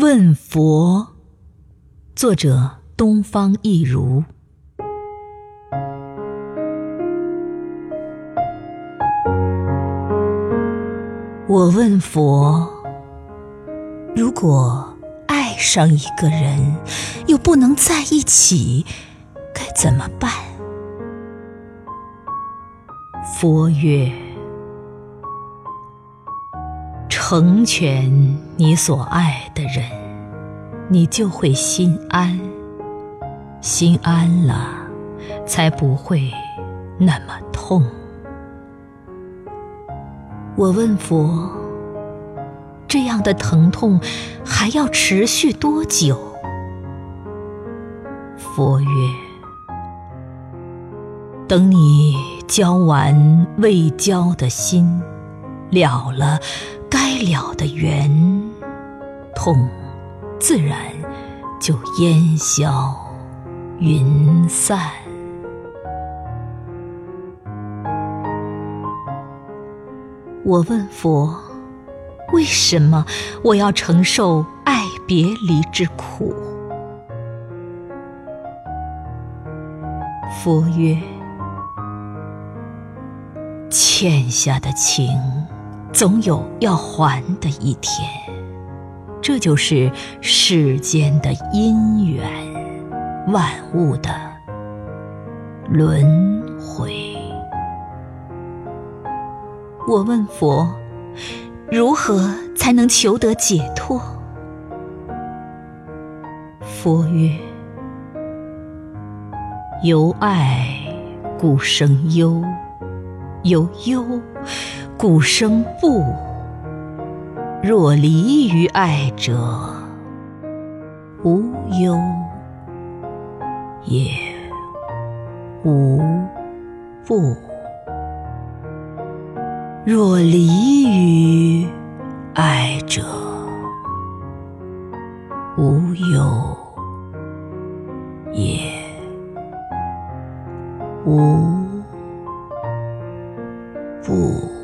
问佛，作者东方一如。我问佛：如果爱上一个人，又不能在一起，该怎么办？佛曰。成全你所爱的人，你就会心安。心安了，才不会那么痛。我问佛：这样的疼痛还要持续多久？佛曰：等你交完未交的心，了了。该了的缘，痛自然就烟消云散。我问佛：为什么我要承受爱别离之苦？佛曰：欠下的情。总有要还的一天，这就是世间的因缘，万物的轮回。我问佛，如何才能求得解脱？佛曰：由爱故生忧，由忧。故生怖，若离于爱者，无忧也无怖；若离于爱者，无忧也无怖。